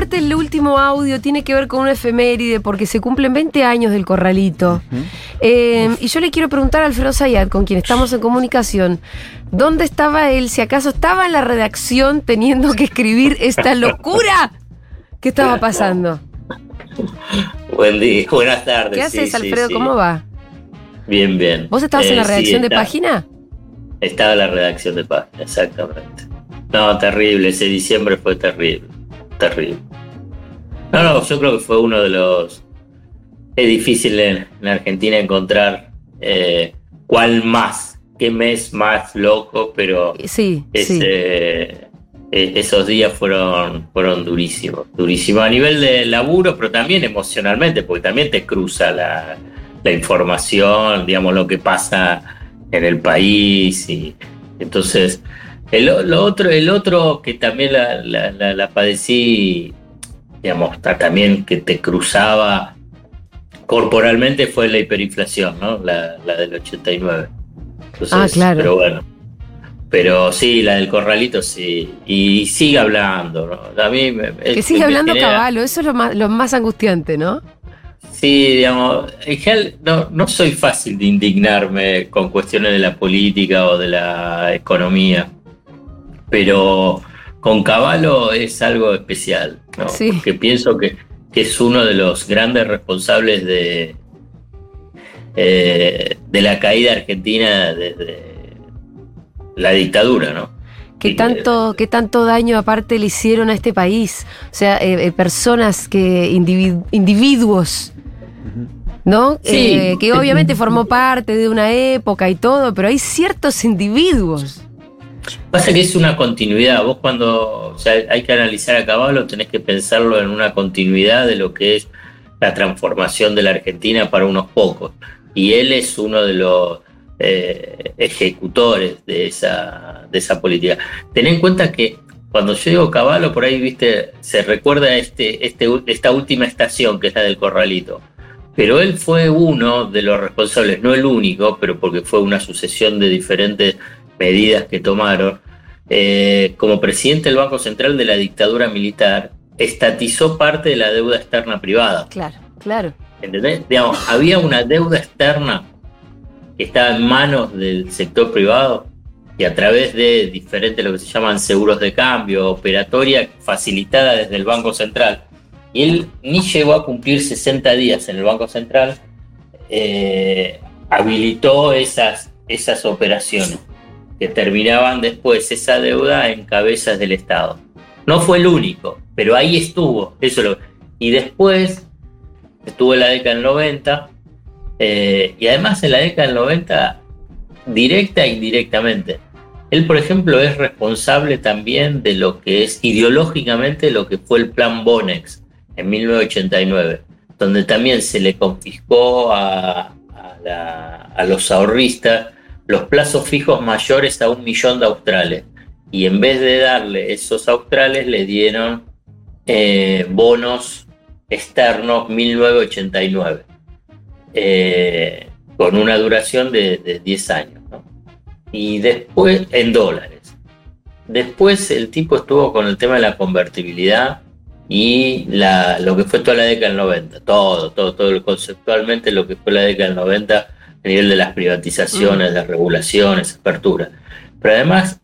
corte, el último audio tiene que ver con una efeméride porque se cumplen 20 años del corralito. Eh, y yo le quiero preguntar a Alfredo Zayat, con quien estamos en comunicación, ¿dónde estaba él? Si acaso estaba en la redacción teniendo que escribir esta locura ¿Qué estaba pasando? Buen día, buenas tardes. ¿Qué haces, Alfredo? ¿Cómo va? Bien, bien. ¿Vos estabas en la eh, redacción de página? Estaba en la redacción de página, exactamente. No, terrible, ese diciembre fue terrible, terrible. No, no, yo creo que fue uno de los... Es difícil en, Argentina encontrar eh, cuál más, qué mes más loco, pero sí, sí. Eh, esos días fueron, fueron durísimos, durísimos a nivel de laburo, pero también emocionalmente, porque también te cruza la, información, digamos, lo que pasa en el país. Y entonces, el, lo otro, el otro que también la, la, padecí, digamos, también que te cruzaba corporalmente fue la hiperinflación, ¿no? La, del 89. ah, claro. Pero bueno, pero sí, la del corralito sí. Y sigue hablando, ¿no? A mí que sigue hablando caballo, eso es lo más, lo más angustiante, ¿no? Sí, digamos, en general no, no soy fácil de indignarme con cuestiones de la política o de la economía, pero con Caballo es algo especial, ¿no? Sí. Porque pienso que, que, es uno de los grandes responsables de, eh, de la caída argentina desde la dictadura, ¿no? ¿Qué tanto, qué tanto daño aparte le hicieron a este país? O sea, eh, eh, personas que, individuos, ¿no? Sí. Que obviamente formó parte de una época y todo, pero hay ciertos individuos. Pasa que es una continuidad. Vos cuando hay que analizar a caballo tenés que pensarlo en una continuidad de lo que es la transformación de la Argentina para unos pocos. Y él es uno de los eh, ejecutores de esa, de esa política. Ten en cuenta que cuando yo digo caballo, por ahí, viste, se recuerda este, este, esta última estación que está del corralito. Pero él fue uno de los responsables, no el único, pero porque fue una sucesión de diferentes medidas que tomaron. Eh, como presidente del Banco Central de la dictadura militar, estatizó parte de la deuda externa privada. Claro, claro. ¿Entendés? Digamos, había una deuda externa que estaba en manos del sector privado y a través de diferentes, lo que se llaman seguros de cambio, operatoria facilitada desde el Banco Central. Y él ni llegó a cumplir 60 días en el Banco Central, eh, habilitó esas, esas operaciones que terminaban después esa deuda en cabezas del Estado. No fue el único, pero ahí estuvo. Eso y después estuvo en la década del 90, eh, y además en la década del 90, directa e indirectamente. Él, por ejemplo, es responsable también de lo que es ideológicamente lo que fue el plan Bonex en 1989, donde también se le confiscó a, los ahorristas los plazos fijos mayores a un millón de australes. Y en vez de darle esos australes, le dieron eh, bonos externos 1989. Eh, con una duración de, 10 años. Y después, en dólares. Después el tipo estuvo con el tema de la convertibilidad y lo que fue toda la década del 90, todo, todo, todo conceptualmente lo que fue la década del 90 a nivel de las privatizaciones, las regulaciones, apertura. Pero además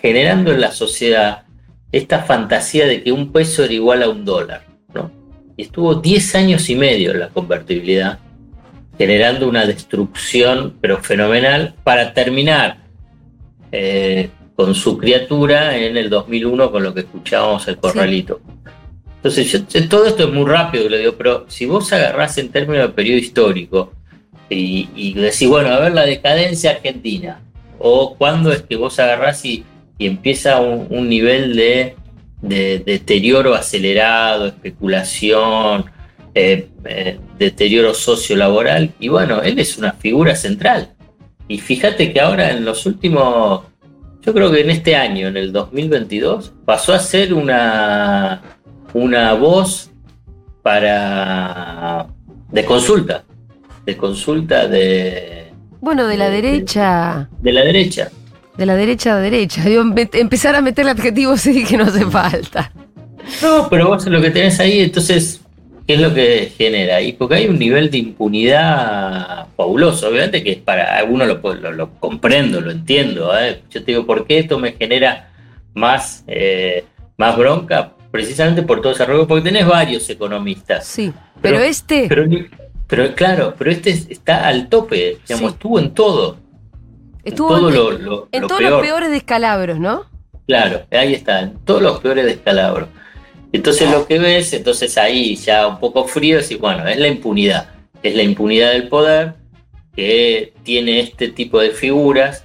generando en la sociedad esta fantasía de que un peso era igual a un dólar. ¿no? Y estuvo 10 años y medio la convertibilidad generando una destrucción, pero fenomenal, para terminar eh, con su criatura en el 2001 con lo que escuchábamos el corralito. Entonces, todo esto es muy rápido, le digo, pero si vos agarrás en términos de periodo histórico y, decís, bueno, a ver la decadencia argentina, o cuándo es que vos agarrás y, empieza un, nivel de, de deterioro acelerado, especulación, eh, eh, deterioro sociolaboral, y bueno, él es una figura central. Y fíjate que ahora en los últimos, yo creo que en este año, en el 2022, pasó a ser una, una voz para de consulta, de consulta de... Bueno, de la derecha. De la derecha. De la derecha a derecha. empezar a meter el adjetivo sí que no hace falta. No, pero vos lo que tenés ahí, entonces, ¿qué es lo que genera ahí? Porque hay un nivel de impunidad fabuloso, obviamente que para algunos lo, lo, comprendo, lo entiendo. ¿eh? Yo te digo, ¿por qué esto me genera más, eh, más bronca? Precisamente por todo ese rollo, porque tenés varios economistas. Sí, pero, este... Pero, claro, pero este está al tope, digamos, estuvo en todo. Estuvo en, todo en todos los peores descalabros, ¿no? Claro, ahí está, en todos los peores descalabros. Entonces lo que ves, entonces ahí ya un poco frío, es bueno, es la impunidad, es la impunidad del poder que tiene este tipo de figuras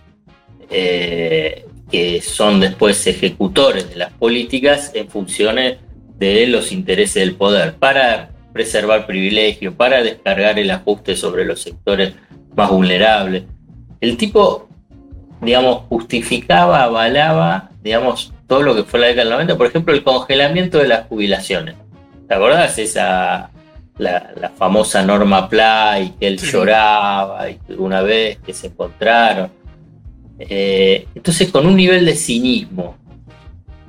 eh, que son después ejecutores de las políticas en funciones de los intereses del poder, para preservar privilegios, para descargar el ajuste sobre los sectores más vulnerables. El tipo, digamos, justificaba, avalaba, digamos, todo lo que fue la década del 90, por ejemplo, el congelamiento de las jubilaciones. ¿Te acordás? Esa, la, famosa norma Pla y que él lloraba y una vez que se encontraron. Eh, entonces, con un nivel de cinismo.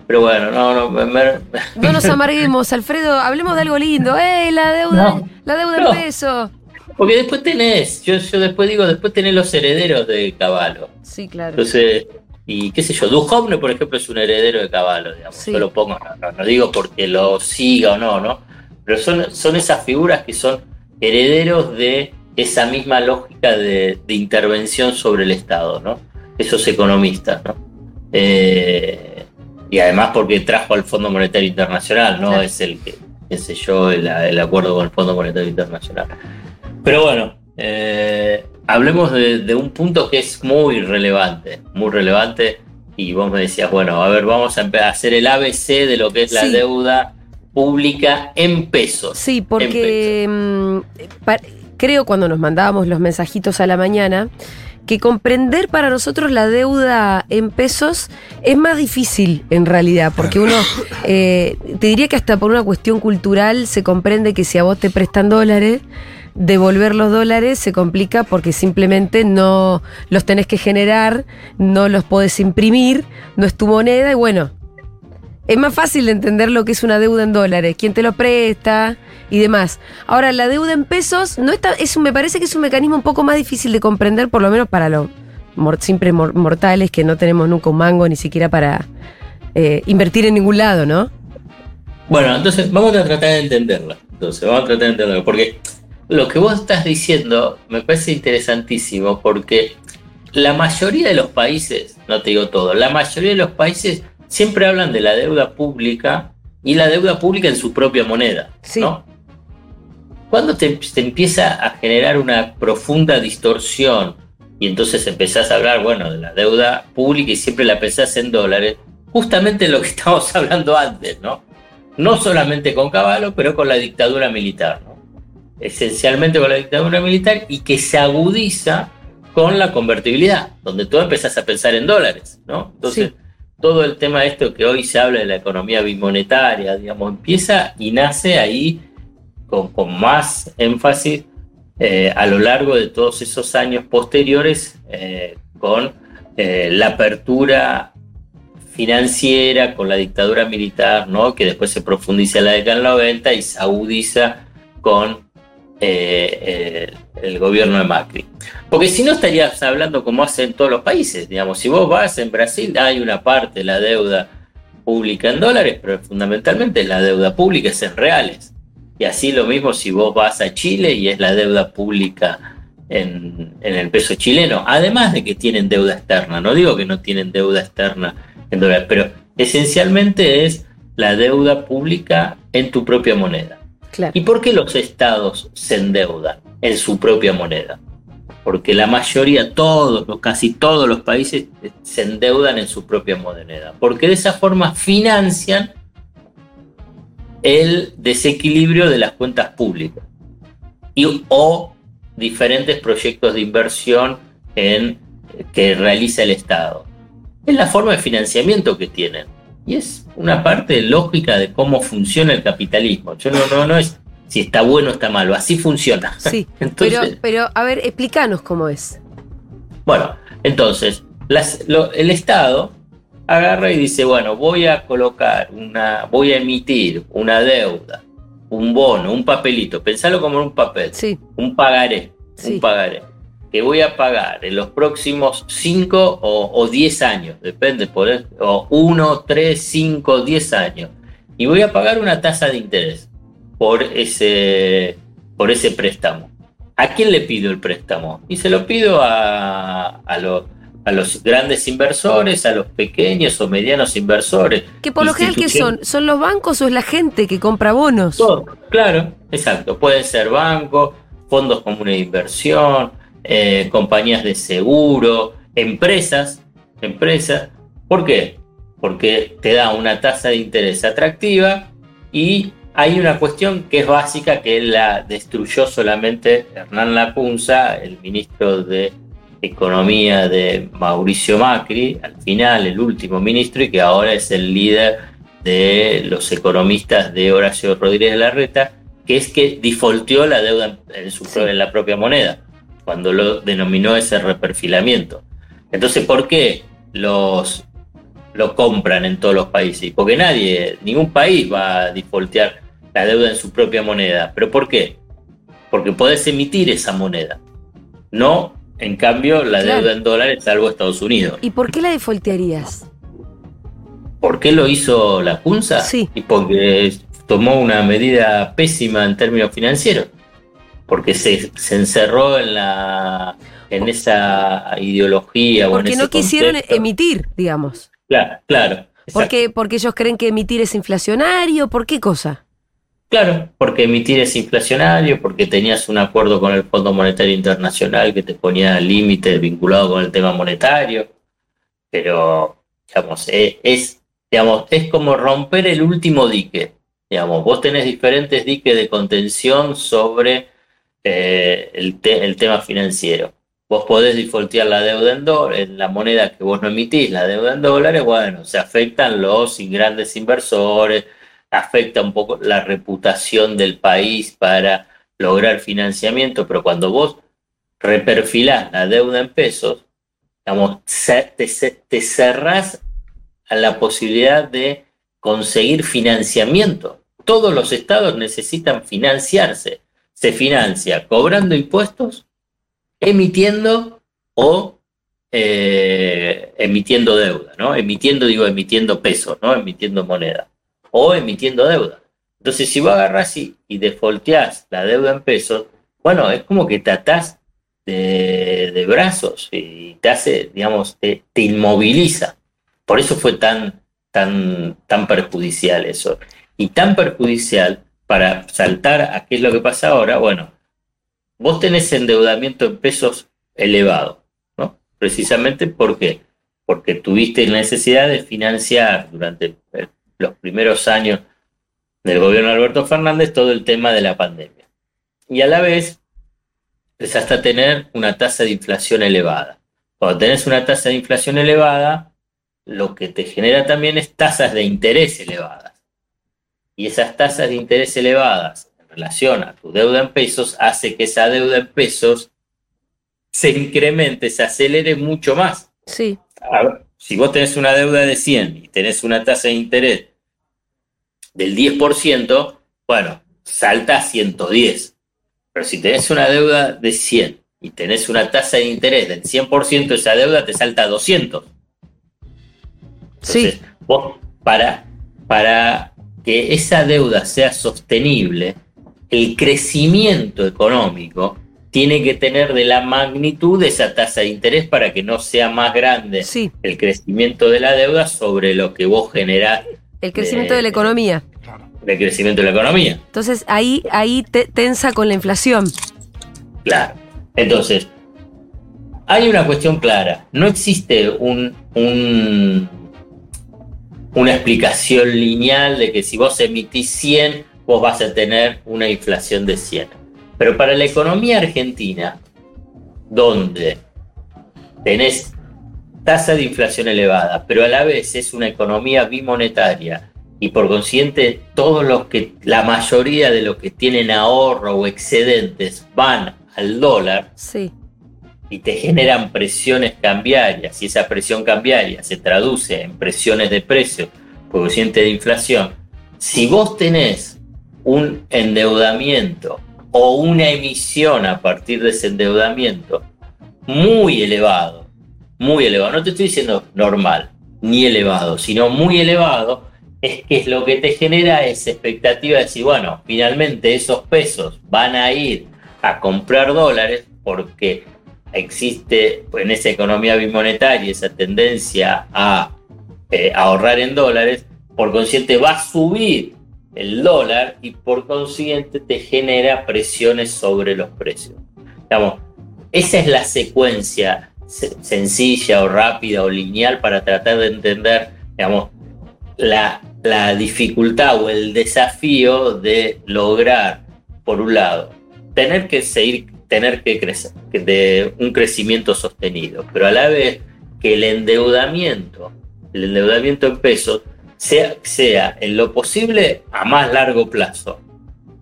Pero bueno, no, no. No nos amarguemos, Alfredo, hablemos de algo lindo. ¡Eh, la deuda, la deuda en peso! Porque después tenés, yo, yo después digo, después tenés los herederos de Caballo. Sí, claro. Entonces, y qué sé yo, Duhovne, por ejemplo, es un heredero de Caballo, digamos. Yo lo pongo, no, digo porque lo siga o no, ¿no? Pero son, son esas figuras que son herederos de esa misma lógica de, intervención sobre el Estado, ¿no? Esos economistas, ¿no? Eh, y además porque trajo al Fondo Monetario Internacional, ¿no? Es el que, qué sé yo, el, el acuerdo con el Fondo Monetario Internacional. Pero bueno, eh, hablemos de, un punto que es muy relevante, muy relevante. Y vos me decías, bueno, a ver, vamos a hacer el ABC de lo que es la deuda pública en pesos. Sí, porque mm, creo cuando nos mandábamos los mensajitos a la mañana que comprender para nosotros la deuda en pesos es más difícil en realidad, porque uno, eh, te diría que hasta por una cuestión cultural se comprende que si a vos te prestan dólares, devolver los dólares se complica porque simplemente no los tenés que generar, no los podés imprimir, no es tu moneda y bueno, es más fácil de entender lo que es una deuda en dólares, quién te lo presta y demás. Ahora, la deuda en pesos no está, es, me parece que es un mecanismo un poco más difícil de comprender, por lo menos para los siempre mortales que no tenemos nunca un mango ni siquiera para eh, invertir en ningún lado, ¿no? Bueno, entonces vamos a tratar de entenderla. Entonces, vamos a tratar de entenderla. Porque lo que vos estás diciendo me parece interesantísimo porque la mayoría de los países, no te digo todo, la mayoría de los países siempre hablan de la deuda pública y la deuda pública en su propia moneda. ¿no? Cuando te, empieza a generar una profunda distorsión y entonces empezás a hablar, bueno, de la deuda pública y siempre la pensás en dólares, justamente lo que estábamos hablando antes, ¿no? No solamente con Caballo, pero con la dictadura militar, ¿no? esencialmente con la dictadura militar y que se agudiza con la convertibilidad, donde tú empezás a pensar en dólares, ¿no? Entonces, todo el tema de esto que hoy se habla de la economía bimonetaria, digamos, empieza y nace ahí con, más énfasis eh, a lo largo de todos esos años posteriores eh, con eh, la apertura financiera, con la dictadura militar, ¿no? que después se profundiza en la década del 90 y se agudiza con eh, el, gobierno de Macri. Porque si no estarías hablando como hacen todos los países, digamos, si vos vas en Brasil hay una parte de la deuda pública en dólares, pero fundamentalmente la deuda pública es en reales. Y así lo mismo si vos vas a Chile y es la deuda pública en, en, el peso chileno, además de que tienen deuda externa, no digo que no tienen deuda externa en dólares, pero esencialmente es la deuda pública en tu propia moneda. ¿Y por qué los estados se endeudan en su propia moneda? Porque la mayoría, todos, casi todos los países se endeudan en su propia moneda. Porque de esa forma financian el desequilibrio de las cuentas públicas y, o diferentes proyectos de inversión en, que realiza el Estado. Es la forma de financiamiento que tienen. Y es una parte lógica de cómo funciona el capitalismo. Yo no, no, no es si está bueno o está malo, así funciona. Sí, pero, pero a ver, explícanos cómo es. Bueno, entonces, el Estado agarra y dice, bueno, voy a colocar una, voy a emitir una deuda, un bono, un papelito, pensalo como un papel, un pagaré, un pagaré, que voy a pagar en los próximos 5 o 10 años, depende, por o 1, 3, 5, 10 años, y voy a pagar una tasa de interés por ese, por ese préstamo. ¿A quién le pido el préstamo? Y se lo pido a, a los a los grandes inversores, a los pequeños o medianos inversores. Que por lo general, ¿qué son? ¿Son los bancos o es la gente que compra bonos? claro, exacto. Pueden ser bancos, fondos comunes de inversión, eh, compañías de seguro, empresas, empresas. ¿Por qué? Porque te da una tasa de interés atractiva y hay una cuestión que es básica que la destruyó solamente Hernán Lacunza, el ministro de economía de Mauricio Macri, al final el último ministro y que ahora es el líder de los economistas de Horacio Rodríguez Larreta, que es que defaulteó la deuda en, su, en la propia moneda, cuando lo denominó ese reperfilamiento. Entonces, ¿por qué los lo compran en todos los países? Porque nadie, ningún país va a defaultear la deuda en su propia moneda. ¿Pero por qué? Porque podés emitir esa moneda. No en cambio, la deuda en dólares salvo Estados Unidos. ¿Y por qué la defaultearías? ¿Por qué lo hizo la Junta? Sí. Y porque tomó una medida pésima en términos financieros. Porque se, encerró en la en esa ideología. Porque no quisieron emitir, digamos. Claro, claro. Porque, porque ellos creen que emitir es inflacionario, ¿por qué cosa? Claro, porque emitir es inflacionario, porque tenías un acuerdo con el Fondo Monetario Internacional que te ponía límites vinculados con el tema monetario, pero digamos, e, es, digamos, es como romper el último dique. Digamos, vos tenés diferentes diques de contención sobre eh, el, tema financiero. Vos podés defaultear la deuda en, en la moneda que vos no emitís, la deuda en dólares, bueno, se afectan los grandes inversores, afecta un poco la reputación del país para lograr financiamiento, pero cuando vos reperfilás la deuda en pesos, digamos, te, te cerrás a la posibilidad de conseguir financiamiento. Todos los estados necesitan financiarse. Se financia cobrando impuestos, emitiendo o eh, emitiendo deuda, ¿no? Emitiendo, digo, emitiendo pesos, ¿no? Emitiendo moneda o emitiendo deuda. Entonces, si vos agarrás y, y defaulteás la deuda en pesos, bueno, es como que te atás de, brazos y te hace, digamos, te, inmoviliza. Por eso fue tan, tan, tan perjudicial eso. Y tan perjudicial para saltar a qué es lo que pasa ahora, bueno, vos tenés endeudamiento en pesos elevado, ¿no? Precisamente ¿por qué? Porque tuviste necesidad de financiar durante el los primeros años del gobierno de Alberto Fernández todo el tema de la pandemia. Y a la vez empezaste a tener una tasa de inflación elevada. Cuando tenés una tasa de inflación elevada, lo que te genera también es tasas de interés elevadas. Y esas tasas de interés elevadas en relación a tu deuda en pesos hace que esa deuda en pesos se incremente, se acelere mucho más. Sí si vos tenés una deuda de 100 y tenés una tasa de interés del 10%, bueno, salta a 110. Pero si tenés una deuda de 100 y tenés una tasa de interés del 100%, esa deuda te salta a 200. sí. Vos, para, para que esa deuda sea sostenible, el crecimiento económico tiene que tener de la magnitud de esa tasa de interés para que no sea más grande el crecimiento de la deuda sobre lo que vos generás. El crecimiento de, la economía. El crecimiento de la economía. Entonces ahí, ahí te, tensa con la inflación. Claro. Entonces, hay una cuestión clara. No existe un, un, una explicación lineal de que si vos emitís 100, vos vas a tener una inflación de 100 pero para la economía argentina, donde tenés tasa de inflación elevada, pero a la vez es una economía bimonetaria y por consiguiente todos los que la mayoría de los que tienen ahorro o excedentes van al dólar. Sí. Y te generan presiones cambiarias y esa presión cambiaria se traduce en presiones de precio, coeficiente de inflación, si vos tenés un endeudamiento o una emisión a partir de ese endeudamiento muy elevado, muy elevado, no te estoy diciendo normal ni elevado, sino muy elevado, es que es lo que te genera esa expectativa de decir, bueno, finalmente esos pesos van a ir a comprar dólares porque existe en esa economía bimonetaria esa tendencia a eh, ahorrar en dólares, por consiguiente va a subir el dólar y por consiguiente te genera presiones sobre los precios. Digamos, esa es la secuencia sencilla o rápida o lineal para tratar de entender, digamos, la, la dificultad o el desafío de lograr, por un lado, tener que seguir tener que crecer, de un crecimiento sostenido, pero a la vez que el endeudamiento, el endeudamiento en pesos, sea, sea en lo posible a más largo plazo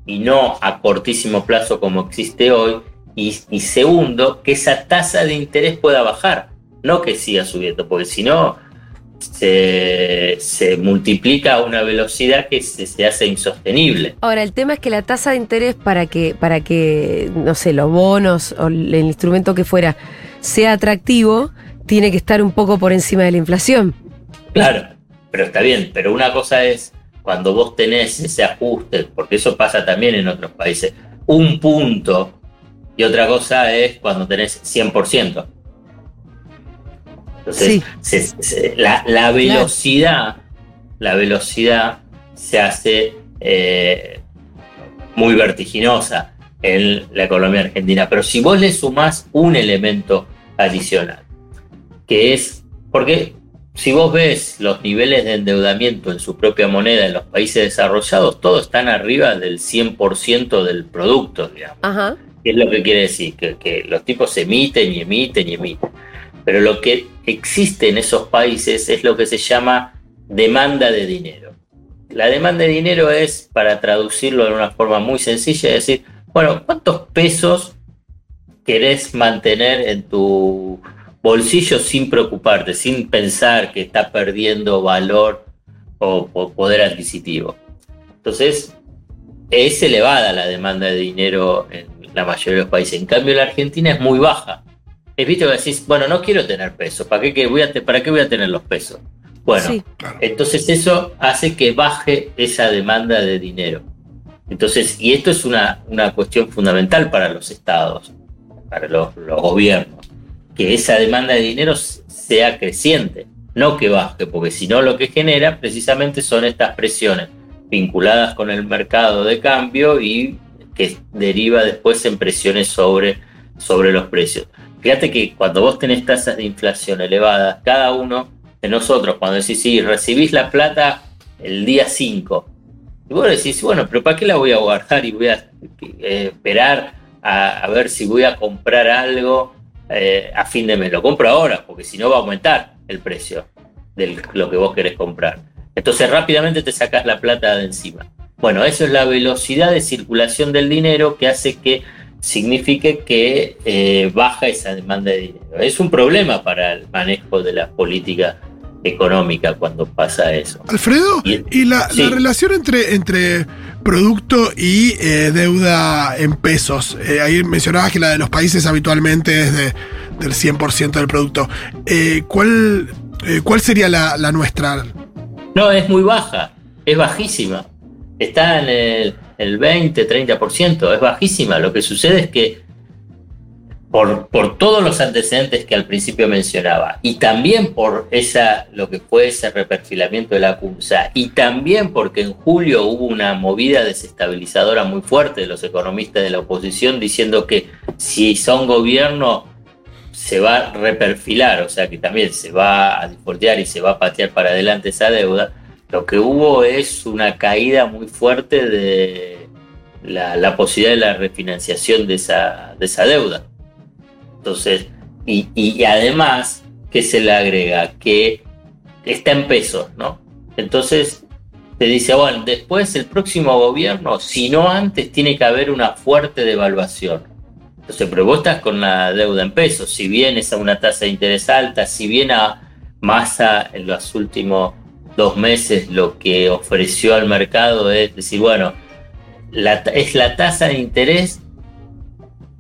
y no a cortísimo plazo como existe hoy, y, y segundo, que esa tasa de interés pueda bajar, no que siga subiendo, porque si no, se, multiplica a una velocidad que se, hace insostenible. Ahora, el tema es que la tasa de interés para que, para que, no sé, los bonos o el instrumento que fuera sea atractivo, tiene que estar un poco por encima de la inflación. Claro, pero está bien, pero una cosa es cuando vos tenés ese ajuste, porque eso pasa también en otros países, un punto, y otra cosa es cuando tenés 100%. Entonces, la, velocidad, la velocidad se hace eh, muy vertiginosa en la economía argentina. Pero si vos le sumás un elemento adicional, que es, porque si vos ves los niveles de endeudamiento en su propia moneda en los países desarrollados, todos están arriba del 100% del producto, digamos. ¿Qué es lo que quiere decir? Que, que los tipos emiten y emiten y emiten. Pero lo que existe en esos países es lo que se llama demanda de dinero. La demanda de dinero es, para traducirlo de una forma muy sencilla, decir, bueno, ¿cuántos pesos querés mantener en tu bolsillo sin preocuparte, sin pensar que está perdiendo valor o, poder adquisitivo? Entonces, es elevada la demanda de dinero en la mayoría de los países. En cambio, la Argentina es muy baja es visto que decís, bueno, no quiero tener pesos, ¿para qué, voy a ¿para qué voy a tener los pesos? Bueno, entonces eso hace que baje esa demanda de dinero. Entonces, y esto es una, una cuestión fundamental para los estados, para los, los gobiernos, que esa demanda de dinero sea creciente, no que baje, porque si no lo que genera precisamente son estas presiones vinculadas con el mercado de cambio y que deriva después en presiones sobre, sobre los precios. Fíjate que cuando vos tenés tasas de inflación elevadas, cada uno de nosotros, cuando decís, sí, recibís la plata el día 5, y vos decís, bueno, pero ¿para qué la voy a guardar y voy a eh, esperar a, ver si voy a comprar algo eh, a fin de mes? Lo compro ahora, porque si no va a aumentar el precio de lo que vos querés comprar. Entonces rápidamente te sacás la plata de encima. Bueno, eso es la velocidad de circulación del dinero que hace que signifique que eh, baja esa demanda de dinero. Es un problema para el manejo de la política económica cuando pasa eso. Alfredo, ¿y, la, relación entre, entre producto y eh, deuda en pesos? Eh, ahí mencionabas que la de los países habitualmente es de, del 100% del producto. ¿cuál, ¿Cuál sería la, la nuestra? No, es muy baja, es bajísima. Está en el el 20, 30%, es bajísima. Lo que sucede es que por, por, todos los antecedentes que al principio mencionaba, y también por esa, lo que fue ese reperfilamiento de la CUNSA, y también porque en julio hubo una movida desestabilizadora muy fuerte de los economistas de la oposición diciendo que si son gobierno se va a reperfilar, o sea que también se va a deportear y se va a patear para adelante esa deuda lo que hubo es una caída muy fuerte de la, posibilidad de la refinanciación de esa, de esa deuda. Entonces, y, además, que se le agrega? Que está en pesos, ¿no? Entonces, te dice, bueno, después el próximo gobierno, si no antes, tiene que haber una fuerte devaluación. Entonces, pero vos estás con la deuda en pesos. Si bien es a una tasa de interés alta, si bien a Massa en los últimos dos meses lo que ofreció al mercado es decir, bueno, es la tasa de interés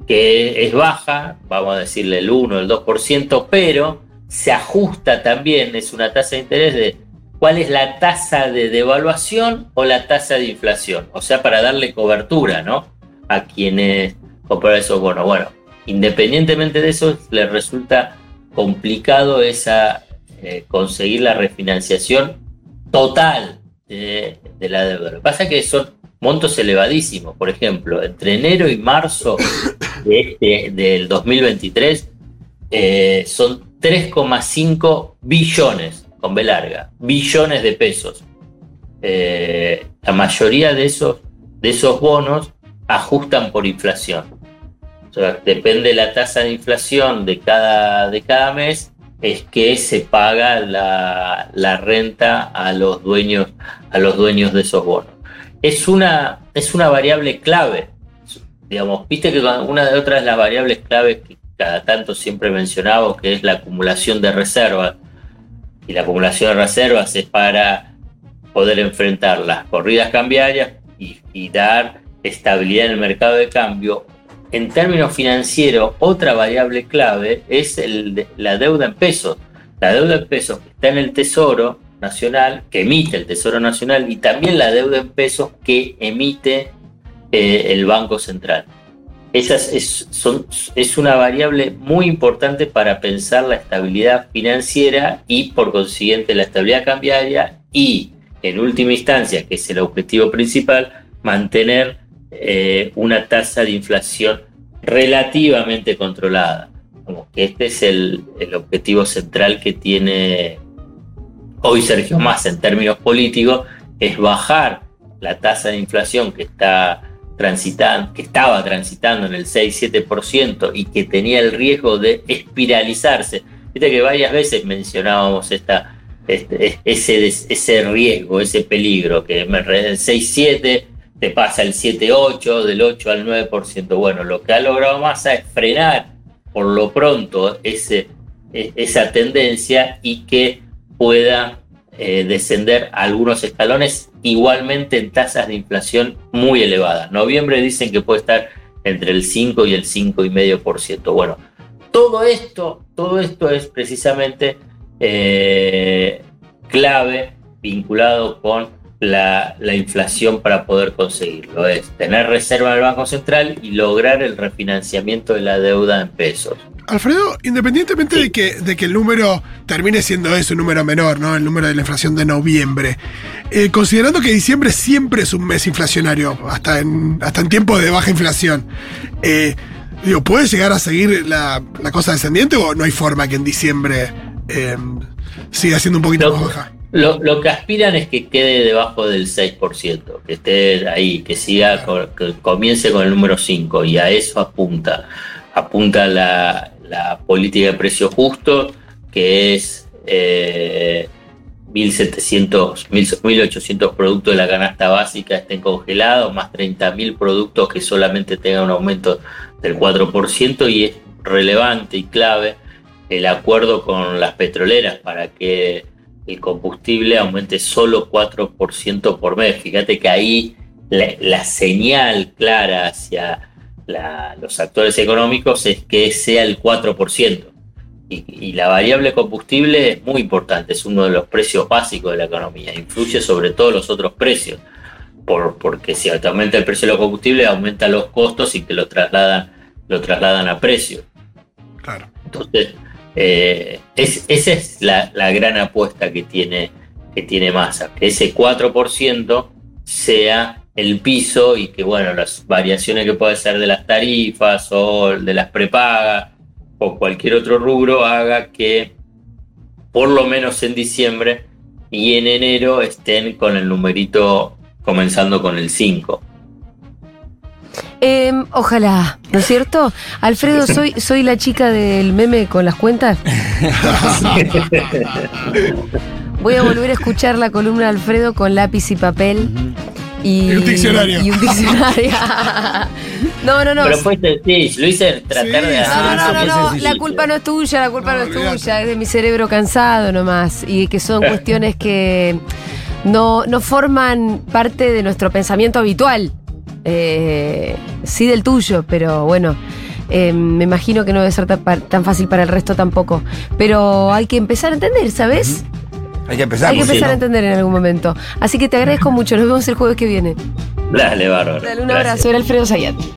que es baja, vamos a decirle el 1, el 2%, pero se ajusta también, es una tasa de interés de cuál es la tasa de devaluación o la tasa de inflación, o sea, para darle cobertura, ¿no? A quienes comprar esos bonos. Bueno, independientemente de eso, les resulta complicado esa, eh, conseguir la refinanciación total de, la deuda. Lo que pasa es que son montos elevadísimos. Por ejemplo, entre enero y marzo de este, del 2023 eh, son 3,5 billones, con B larga, billones de pesos. Eh, la mayoría de esos, de esos bonos ajustan por inflación. Depende la tasa de inflación de cada, de cada mes, es que se paga la, la, renta a los dueños, a los dueños de esos bonos. Es una, es una variable clave. Digamos, viste que una de otras las variables claves que cada tanto siempre mencionamos, que es la acumulación de reservas. Y la acumulación de reservas es para poder enfrentar las corridas cambiarias y, y dar estabilidad en el mercado de cambio, en términos financieros, otra variable clave es la deuda en pesos. La deuda en pesos que está en el Tesoro Nacional, que emite el Tesoro Nacional, y también la deuda en pesos que emite eh, el Banco Central. Esa es, son, es una variable muy importante para pensar la estabilidad financiera y por consiguiente la estabilidad cambiaria y, en última instancia, que es el objetivo principal, mantener eh, una tasa de inflación relativamente controlada. Este es el, objetivo central que tiene hoy Sergio Massa en términos políticos, es bajar la tasa de inflación que está transitando, que estaba transitando en el 6-7% y que tenía el riesgo de espiralizarse. Viste que varias veces mencionábamos este, ese riesgo, ese peligro, que el 6-7 pasa el 7-8, del 8 al 9%. Bueno, lo que ha logrado Massa es frenar por lo pronto ese, e, esa tendencia y que pueda eh, descender algunos escalones igualmente en tasas de inflación muy elevadas. Noviembre dicen que puede estar entre el 5 y el 5,5%. Bueno, todo esto, todo esto es precisamente eh, clave vinculado con la, inflación para poder conseguirlo. Es tener reserva en el Banco Central y lograr el refinanciamiento de la deuda en pesos. Alfredo, independientemente de, que, de que el número termine siendo eso, un número menor, ¿no? El número de la inflación de noviembre. Eh, considerando que diciembre siempre es un mes inflacionario, hasta en, hasta en tiempos de baja inflación. Eh, digo, ¿puede llegar a seguir la, cosa descendiente o no hay forma que en diciembre eh, siga siendo un poquito más baja? Lo, que aspiran es que quede debajo del 6%, que esté ahí, que siga, que comience con el número 5 y a eso apunta. Apunta la, política de precio justo, que es 1.700, 1.800 productos de la canasta básica estén congelados, más 30.000 productos que solamente tengan un aumento del 4% y es relevante y clave el acuerdo con las petroleras para que el combustible aumente solo 4% por mes. Fíjate que ahí la, señal clara hacia los actores económicos es que sea el 4%. Y, la variable combustible es muy importante, es uno de los precios básicos de la economía, influye sobre todos los otros precios, por, porque si aumenta el precio de los combustibles, aumenta los costos y que lo trasladan, lo trasladan a precios. Claro. Entonces, eh, es, esa es la, gran apuesta que tiene, que tiene Massa, que ese 4% sea el piso y que, bueno, las variaciones que puede ser de las tarifas o de las prepagas o cualquier otro rubro haga que por lo menos en diciembre y en enero estén con el numerito comenzando con el 5. Em, ojalá, ¿no es cierto? Alfredo, soy, soy la chica del meme con las cuentas. Voy a volver a escuchar la columna de Alfredo con lápiz y papel. Y, Y un diccionario. Y un diccionario. no, no, no. Pero fue sencillo, lo hice tratar Sí, de No, no, hacer no, no, no, sencillo. la culpa no es tuya, la culpa no, No, es tuya, es de mi cerebro cansado nomás. Y que son cuestiones que no, no forman parte de nuestro pensamiento habitual. Eh, sí del tuyo, pero bueno, eh, me imagino que no debe ser tan, fácil para el resto tampoco. Pero hay que empezar a entender, ¿sabes? Hay que empezar. Hay que sí, empezar a entender en algún momento. Así que te agradezco mucho, nos vemos el jueves que viene. Dale, bárbaro. Dale un Gracias. abrazo, era Alfredo Zayat.